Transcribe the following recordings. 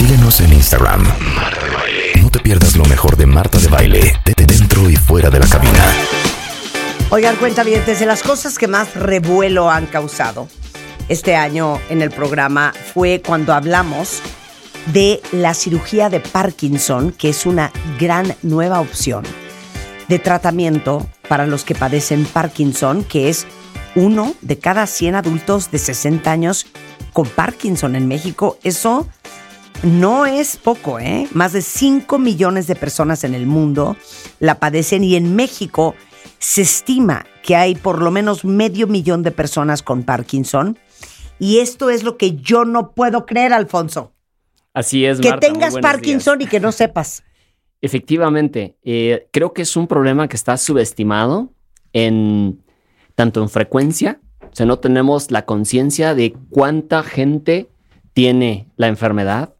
Síguenos en Instagram. Marta de Baile. No te pierdas lo mejor de Marta de Baile, de dentro y fuera de la cabina. Oigan, cuenta bien, de las cosas que más revuelo han causado este año en el programa fue cuando hablamos de la cirugía de Parkinson, que es una gran nueva opción de tratamiento para los que padecen Parkinson, que es uno de cada 100 adultos de 60 años con Parkinson en México. Eso no es poco, ¿eh? Más de 5 millones de personas en el mundo la padecen y en México se estima que hay por lo menos medio millón de personas con Parkinson. Y esto es lo que yo no puedo creer, Alfonso. Así es, Que tengas Parkinson y que no sepas. Efectivamente, eh, creo que es un problema que está subestimado en tanto en frecuencia, o sea, no tenemos la conciencia de cuánta gente tiene la enfermedad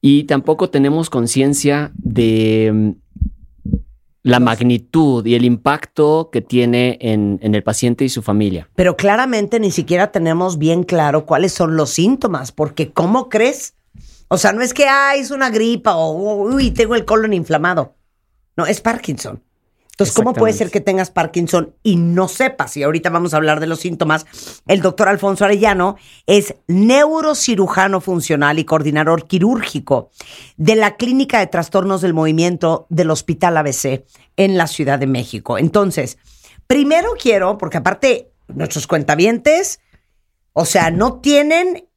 y tampoco tenemos conciencia de mm, la magnitud y el impacto que tiene en, el paciente y su familia. Pero claramente ni siquiera tenemos bien claro cuáles son los síntomas, porque ¿cómo crees? O sea, no es que, ah, es una gripa o, uy, tengo el colon inflamado. No, es Parkinson. Entonces, ¿cómo puede ser que tengas Parkinson y no sepas? Y ahorita vamos a hablar de los síntomas. El doctor Alfonso Arellano es neurocirujano funcional y coordinador quirúrgico de la Clínica de Trastornos del Movimiento del Hospital ABC en la Ciudad de México. Entonces, primero quiero, porque aparte nuestros cuentavientes, o sea, no tienen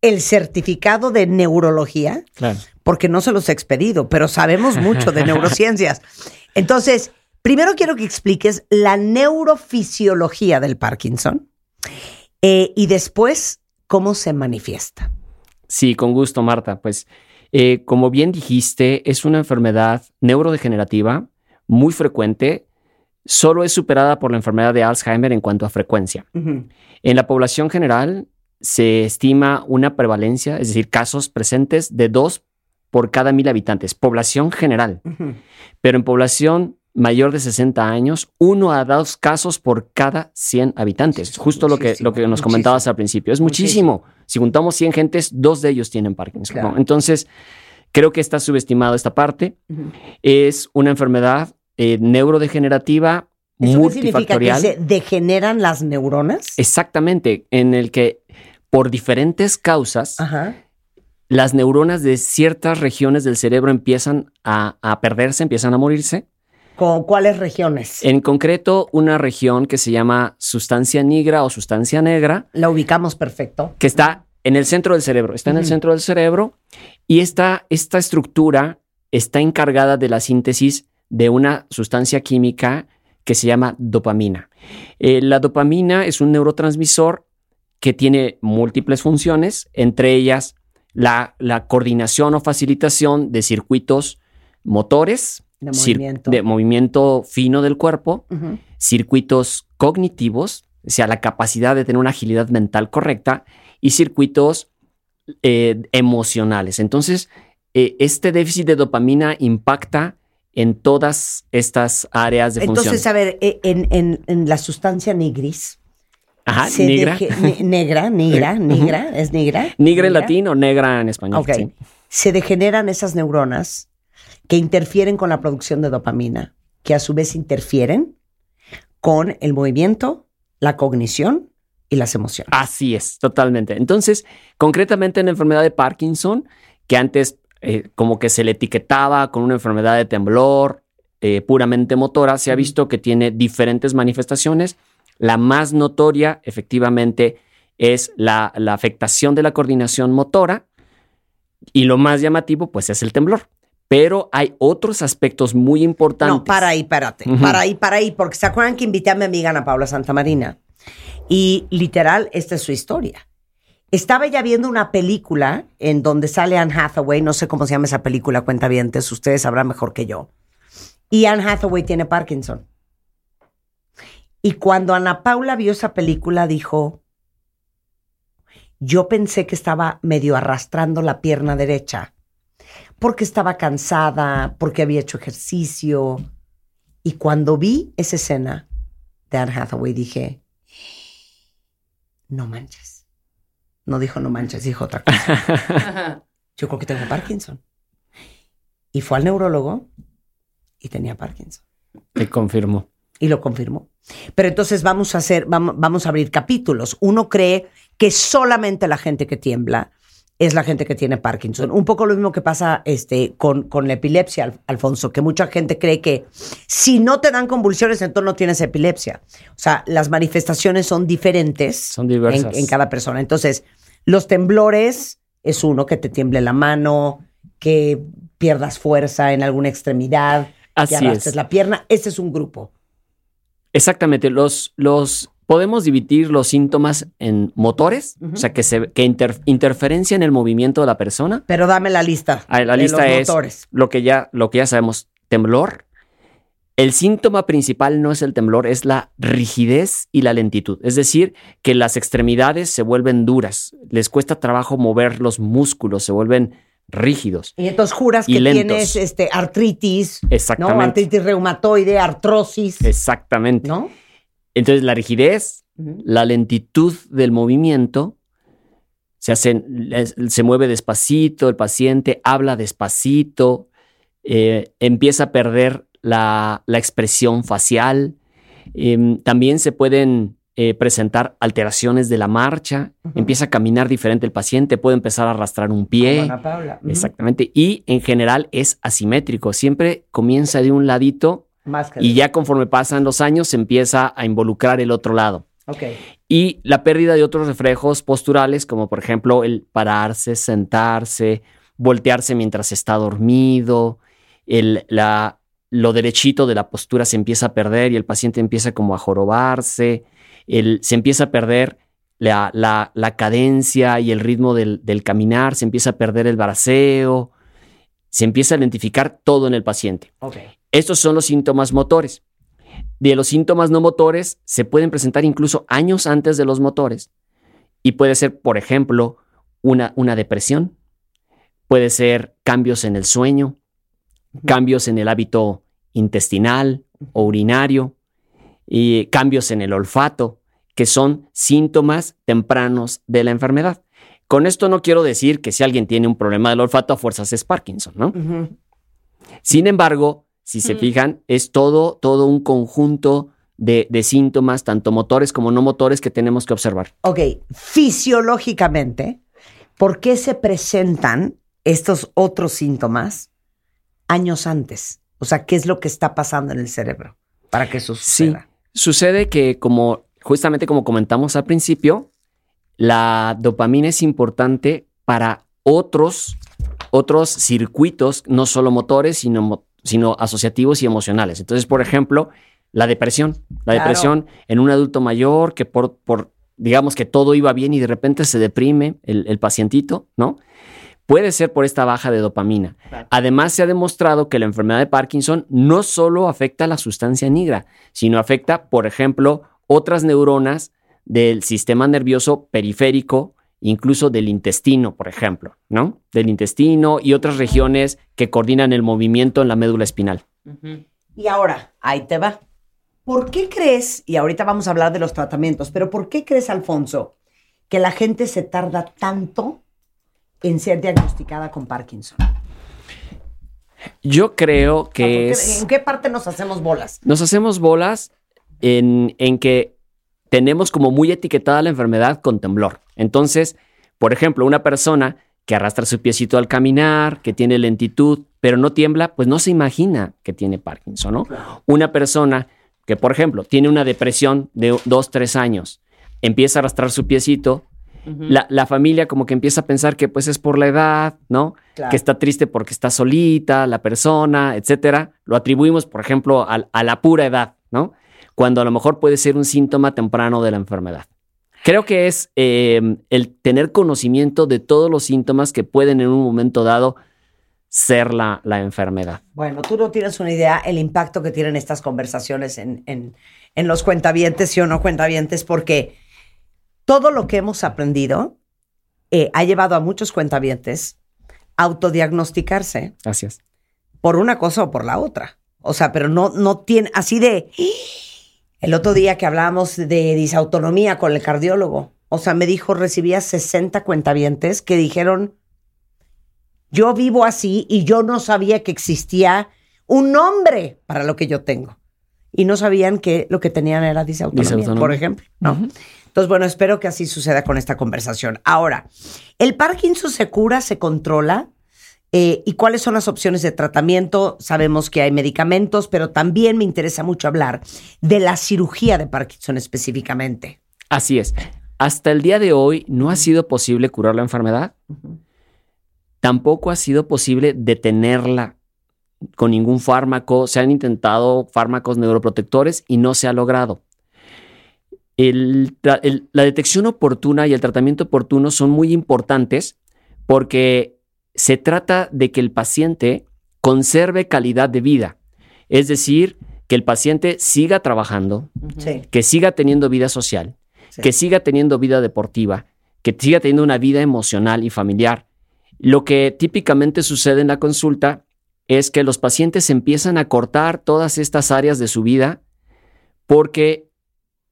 el certificado de neurología, porque no se los he expedido, pero sabemos mucho de neurociencias. Entonces, primero quiero que expliques la neurofisiología del Parkinson eh, y después cómo se manifiesta. Sí, con gusto, Marta. Pues, eh, como bien dijiste, es una enfermedad neurodegenerativa muy frecuente. Solo es superada por la enfermedad de Alzheimer en cuanto a frecuencia. En la población general, se estima una prevalencia, es decir, casos presentes de dos por cada mil habitantes, población general. Pero en población mayor de 60 años, uno a dos casos por cada 100 habitantes. Justo lo que, lo que nos comentabas al principio. Es muchísimo. Si juntamos 100 gentes, dos de ellos tienen Parkinson. Entonces, creo que está subestimado esta parte. Es una enfermedad eh, neurodegenerativa ¿Eso significa que se degeneran las neuronas? Exactamente, en el que por diferentes causas, las neuronas de ciertas regiones del cerebro empiezan a, perderse, empiezan a morirse. ¿Con cuáles regiones? En concreto, una región que se llama sustancia negra o sustancia negra. La ubicamos perfecto. Que está en el centro del cerebro, está en el centro del cerebro y esta, esta estructura está encargada de la síntesis de una sustancia química que se llama dopamina. Eh, la dopamina es un neurotransmisor que tiene múltiples funciones, entre ellas la, coordinación o facilitación de circuitos motores, de movimiento, fino del cuerpo, circuitos cognitivos, o sea, la capacidad de tener una agilidad mental correcta, y circuitos eh, emocionales. Entonces, eh, este déficit de dopamina impacta en todas estas áreas de función. Entonces, a ver, eh, en, en la sustancia nigris, Ajá, negra. negra, negra, negra, ¿es negra? Negra en latín o negra en español. Ok. Se degeneran esas neuronas que interfieren con la producción de dopamina, que a su vez interfieren con el movimiento, la cognición y las emociones. Así es, totalmente. Entonces, concretamente en la enfermedad de Parkinson, que antes eh, como que se le etiquetaba con una enfermedad de temblor eh, puramente motora, se ha visto que tiene diferentes manifestaciones la más notoria, efectivamente, es la, afectación de la coordinación motora y lo más llamativo, pues, es el temblor. Pero hay otros aspectos muy importantes. No, para ahí, párate. Para ahí, para ahí. Porque se acuerdan que invité a mi amiga Ana Paula Santamarina. Y literal, esta es su historia. Estaba ya viendo una película en donde sale Anne Hathaway. No sé cómo se llama esa película, cuenta bien, Ustedes sabrán mejor que yo. Y Anne Hathaway tiene Parkinson. Y cuando Ana Paula vio esa película, dijo, yo pensé que estaba medio arrastrando la pierna derecha, porque estaba cansada, porque había hecho ejercicio. Y cuando vi esa escena de Anne Hathaway, dije, no manches, No dijo no manches, dijo otra cosa. Yo creo que tengo Parkinson. Y fue al neurólogo y tenía Parkinson. Te confirmo. Y lo confirmó. Pero entonces vamos a hacer, vamos, vamos a abrir capítulos. Uno cree que solamente la gente que tiembla es la gente que tiene Parkinson. Un poco lo mismo que pasa este, con, con la epilepsia, Al- Alfonso, que mucha gente cree que si no te dan convulsiones, entonces no tienes epilepsia. O sea, las manifestaciones son diferentes Son diversas. En, en cada persona. Entonces, los temblores es uno, que te tiemble la mano, que pierdas fuerza en alguna extremidad, Así que arrastres es. la pierna. Ese es un grupo. Exactamente. Los, los podemos dividir los síntomas en motores, o sea, que, se, que inter- interferencia en el movimiento de la persona. Pero dame la lista. Ah, la de lista los es motores. lo que ya lo que ya sabemos, temblor. El síntoma principal no es el temblor, es la rigidez y la lentitud. Es decir, que las extremidades se vuelven duras, les cuesta trabajo mover los músculos, se vuelven rígidos. Y entonces juras Y que lentos. tienes este, artritis, ¿no? Exactamente. Artritis reumatoide, artrosis, Exactamente. ¿no? Entonces, la rigidez, la lentitud del movimiento, se, hacen, se mueve despacito, el paciente habla despacito, eh, empieza a perder la, la expresión facial. Em, también se pueden eh, presentar alteraciones de la marcha, empieza a caminar diferente el paciente, puede empezar a arrastrar un pie. Paula. Exactamente. Y en general es asimétrico, siempre comienza de un ladito Más y ya conforme pasan los años se empieza a involucrar el otro lado. Ok. Y la pérdida de otros reflejos posturales, como por ejemplo el pararse, sentarse, voltearse mientras está dormido, el, la, lo derechito de la postura se empieza a perder y el paciente empieza como a jorobarse, el, se empieza a perder la, la- la cadencia y el ritmo del, del caminar, se empieza a perder el braceo, se empieza a identificar todo en el paciente. Estos son los síntomas motores. De los síntomas no motores se pueden presentar incluso años antes de los motores. Y puede ser, por ejemplo, una, una depresión, puede ser cambios en el sueño, cambios en el hábito intestinal o urinario, y cambios en el olfato, que son síntomas tempranos de la enfermedad. Con esto no quiero decir que si alguien tiene un problema del olfato a fuerzas es Parkinson, ¿no? Sin embargo, si se fijan, es todo, todo un conjunto de, de síntomas, tanto motores como no motores, que tenemos que observar. Ok. Fisiológicamente, ¿por qué se presentan estos otros síntomas años antes? O sea, ¿qué es lo que está pasando en el cerebro para que eso Sí, suceda? sucede que como justamente como comentamos al principio, la dopamina es importante para otros, otros circuitos, no solo motores, sino, sino asociativos y emocionales. Entonces, por ejemplo, la depresión. La Claro. depresión en un adulto mayor que por, por, digamos que todo iba bien y de repente se deprime el, el pacientito, ¿no? Puede ser por esta baja de dopamina. Además, se ha demostrado que la enfermedad de Parkinson no solo afecta a la sustancia negra, sino afecta, por ejemplo, otras neuronas del sistema nervioso periférico, incluso del intestino, por ejemplo, ¿no? Del intestino y otras regiones que coordinan el movimiento en la médula espinal. Y ahora, ahí te va. ¿Por qué crees, y ahorita vamos a hablar de los tratamientos, pero ¿por qué crees, Alfonso, que la gente se tarda tanto en ser diagnosticada con Parkinson? Yo creo O sea, que ¿por qué- es... ¿En qué parte nos hacemos bolas? Nos hacemos bolas en, en que tenemos como muy etiquetada la enfermedad con temblor. Entonces, por ejemplo, una persona que arrastra su piecito al caminar, que tiene lentitud, pero no tiembla, pues no se imagina que tiene Parkinson, ¿no? Una persona que, por ejemplo, tiene una depresión de dos, tres años, empieza a arrastrar su piecito, la, la familia como que empieza a pensar que pues es por la edad, ¿no? Claro. Que está triste porque está solita, la persona, etcétera. Lo atribuimos, por ejemplo, al- a, la pura edad, ¿no? Cuando a lo mejor puede ser un síntoma temprano de la enfermedad. Creo que es eh, el tener conocimiento de todos los síntomas que pueden en un momento dado ser la, la enfermedad. Bueno, tú no tienes una idea el impacto que tienen estas conversaciones en, en, en los cuentavientes, sí o no cuentavientes, porque todo lo que hemos aprendido eh, ha llevado a muchos cuentavientes a autodiagnosticarse Gracias. por una cosa o por la otra. O sea, pero no, no tiene, así de, el otro día que hablábamos de disautonomía con el cardiólogo, o sea, me dijo, recibía 60 cuentavientes que dijeron, yo vivo así y yo no sabía que existía un nombre para lo que yo tengo. Y no sabían que lo que tenían era disautonomía, Disautonomía. por ejemplo. ¿no? Entonces, bueno, espero que así suceda con esta conversación. Ahora, ¿el Parkinson se cura, se controla? Eh, ¿Y cuáles son las opciones de tratamiento? Sabemos que hay medicamentos, pero también me interesa mucho hablar de la cirugía de Parkinson específicamente. Así es. Hasta el día de hoy no ha sido posible curar la enfermedad. Tampoco ha sido posible detenerla con ningún fármaco. Se han intentado fármacos neuroprotectores y no se ha logrado. El tra- el- la detección oportuna y el tratamiento oportuno son muy importantes porque se trata de que el paciente conserve calidad de vida. Es decir, que el paciente siga trabajando, Sí. que siga teniendo vida social, Sí. que siga teniendo vida deportiva, que siga teniendo una vida emocional y familiar. Lo que típicamente sucede en la consulta es que los pacientes empiezan a cortar todas estas áreas de su vida porque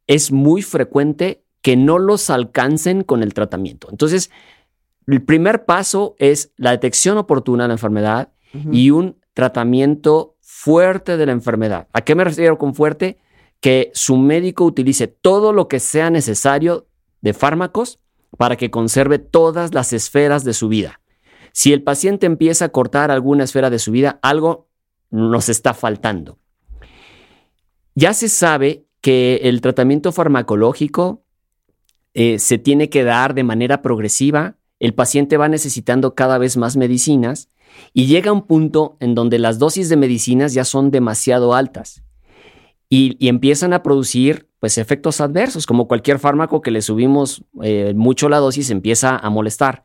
es muy frecuente que no los alcancen con el tratamiento. Entonces, el primer paso es la detección oportuna de la enfermedad y un tratamiento fuerte de la enfermedad. ¿A qué me refiero con fuerte? Que su médico utilice todo lo que sea necesario de fármacos para que conserve todas las esferas de su vida. Si el paciente empieza a cortar alguna esfera de su vida, algo nos está faltando. Ya se sabe que el tratamiento farmacológico eh, se tiene que dar de manera progresiva. El paciente va necesitando cada vez más medicinas y llega un punto en donde las dosis de medicinas ya son demasiado altas y, y empiezan a producir pues, efectos adversos, como cualquier fármaco que le subimos eh, mucho la dosis empieza a molestar.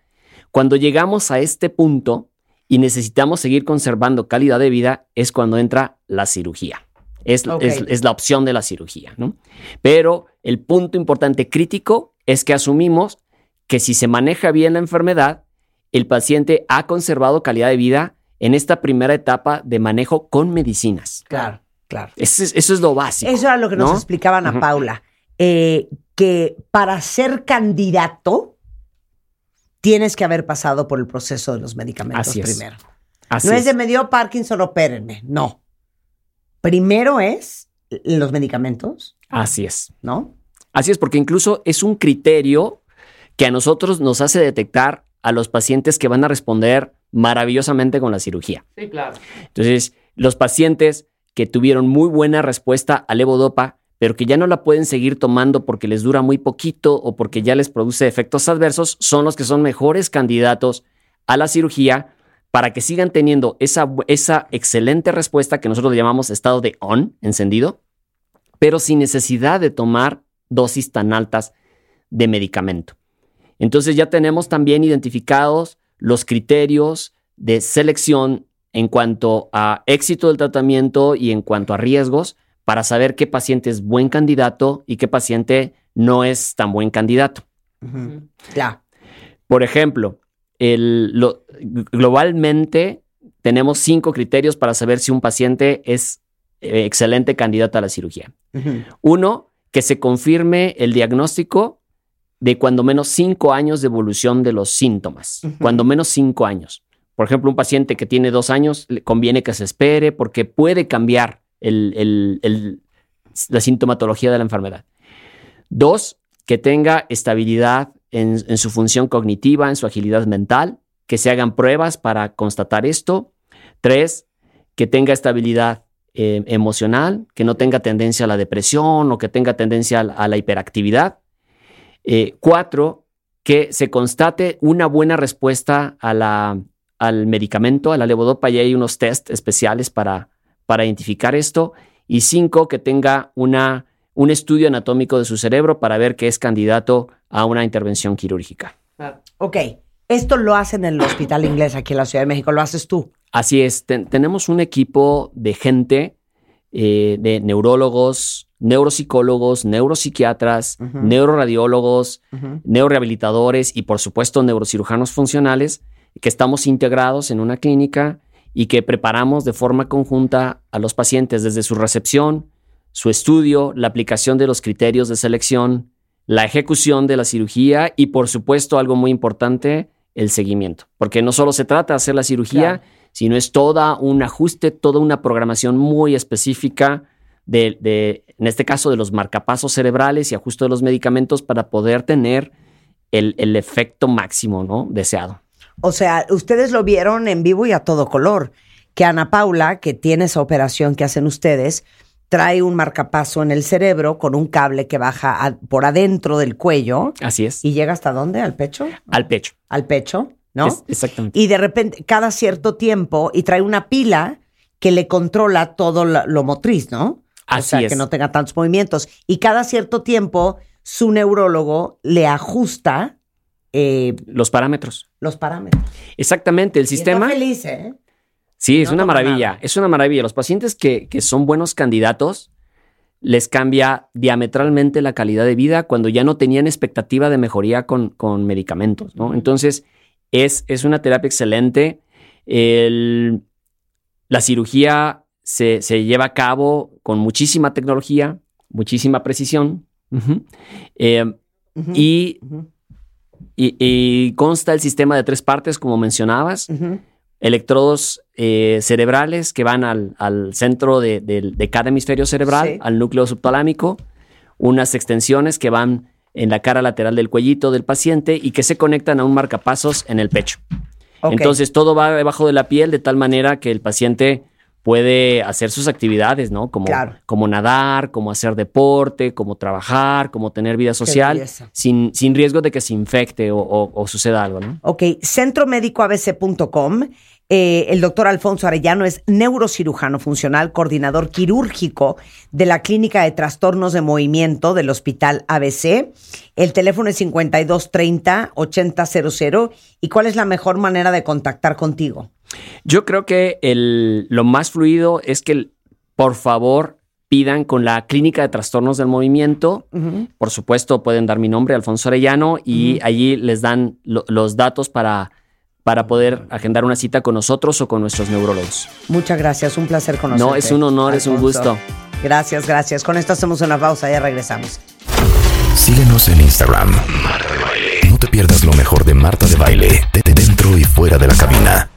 Cuando llegamos a este punto y necesitamos seguir conservando calidad de vida, es cuando entra la cirugía. Es, es- es la opción de la cirugía, ¿no? Pero el punto importante crítico es que asumimos que si se maneja bien la enfermedad, el paciente ha conservado calidad de vida en esta primera etapa de manejo con medicinas. Claro, claro. Eso es, eso es lo básico. Eso era lo que nos ¿no? explicaban a. Paula, eh, que para ser candidato tienes que haber pasado por el proceso de los medicamentos Así primero. Así no es. de me dio Parkinson, opérenme. No. Primero es los medicamentos, Así es. ¿no? Así es, porque incluso es un criterio que a nosotros nos hace detectar a los pacientes que van a responder maravillosamente con la cirugía. Sí, claro. Entonces, los pacientes que tuvieron muy buena respuesta al levodopa, pero que ya no la pueden seguir tomando porque les dura muy poquito o porque ya les produce efectos adversos, son los que son mejores candidatos a la cirugía para que sigan teniendo esa, esa excelente respuesta que nosotros le llamamos estado de on, encendido, pero sin necesidad de tomar dosis tan altas de medicamento. Entonces ya tenemos también identificados los criterios de selección en cuanto a éxito del tratamiento y en cuanto a riesgos para saber qué paciente es buen candidato y qué paciente no es tan buen candidato. Por ejemplo, el- lo- globalmente tenemos cinco criterios para saber si un paciente es eh, excelente candidato a la cirugía. Uno, que se confirme el diagnóstico de cuando menos cinco años de evolución de los síntomas. Cuando menos cinco años. Por ejemplo, un paciente que tiene dos años, le conviene que se espere porque puede cambiar el- el- el- la sintomatología de la enfermedad. Dos, que tenga estabilidad en, su función cognitiva, en su agilidad mental, que se hagan pruebas para constatar esto. Tres, que tenga estabilidad eh, emocional, que no tenga tendencia a la depresión o que tenga tendencia a la, hiperactividad. Eh, cuatro, que se constate una buena respuesta al medicamento, a la levodopa, y hay unos test especiales para, para identificar esto. Y cinco, que tenga una, un estudio anatómico de su cerebro para ver que es candidato a una intervención quirúrgica. claro. Ok. Esto lo hacen en el Hospital Inglés aquí en la Ciudad de México. Lo haces tú. Así es, ten- tenemos un equipo de gente, eh, de neurólogos, neuropsicólogos, neuropsiquiatras, neuroradiólogos, neurorehabilitadores y por supuesto neurocirujanos funcionales que estamos integrados en una clínica y que preparamos de forma conjunta a los pacientes desde su recepción, su estudio, la aplicación de los criterios de selección, la ejecución de la cirugía y por supuesto algo muy importante, el seguimiento. Porque no solo se trata de hacer la cirugía, Claro. sino es toda un ajuste, toda una programación muy específica de, de, en este caso, de los marcapasos cerebrales y ajuste de los medicamentos para poder tener el, el efecto máximo ¿no? deseado. O sea, ustedes lo vieron en vivo y a todo color. Que Ana Paula, que tiene esa operación que hacen ustedes, trae un marcapaso en el cerebro con un cable que baja a- por adentro del cuello Así es. y llega hasta dónde? ¿Al pecho? Al pecho. Al pecho, ¿no? Es- exactamente. Y de repente, cada cierto tiempo, y trae una pila que le controla todo lo motriz, ¿no? o Así sea, es. que no tenga tantos movimientos. Y cada cierto tiempo, su neurólogo le ajusta eh, Los parámetros. los parámetros. Exactamente. El Y está sistema. feliz, ¿eh? Sí, es No una maravilla. nada. Es una maravilla. Los pacientes que, que son buenos candidatos les cambia diametralmente la calidad de vida cuando ya no tenían expectativa de mejoría con, con medicamentos, ¿no? Entonces, es, es una terapia excelente. El- la cirugía se, se lleva a cabo con muchísima tecnología, muchísima precisión. Eh, Ujú, y, y- y consta el sistema de tres partes, como mencionabas. Electrodos eh, cerebrales que van al, al centro de, de- de cada hemisferio cerebral, Sí. al núcleo subtalámico, unas extensiones que van en la cara lateral del cuellito del paciente y que se conectan a un marcapasos en el pecho. Entonces todo va debajo de la piel de tal manera que el paciente puede hacer sus actividades, ¿no? Como, Claro. como nadar, como hacer deporte, como trabajar, como tener vida social, sin, sin riesgo de que se infecte o, o- o suceda algo, ¿no? Ok, centromédicoabc.com. Eh, el doctor Alfonso Arellano es neurocirujano funcional, coordinador quirúrgico de la Clínica de Trastornos de Movimiento del Hospital ABC. El teléfono es 5230-8000. ¿Y cuál es la mejor manera de contactar contigo? Yo creo que el- lo más fluido es que, por favor, pidan con la Clínica de Trastornos del Movimiento. Por supuesto, pueden dar mi nombre, Alfonso Arellano, y allí les dan lo- los datos para, para poder agendar una cita con nosotros o con nuestros neurólogos. Muchas gracias, un placer conocerte. No, es un honor, es un gusto. Gracias, gracias. Con esto hacemos una pausa, ya regresamos. Síguenos en Instagram. Marta de Baile. No te pierdas lo mejor de Marta de Baile, de dentro y fuera de la cabina.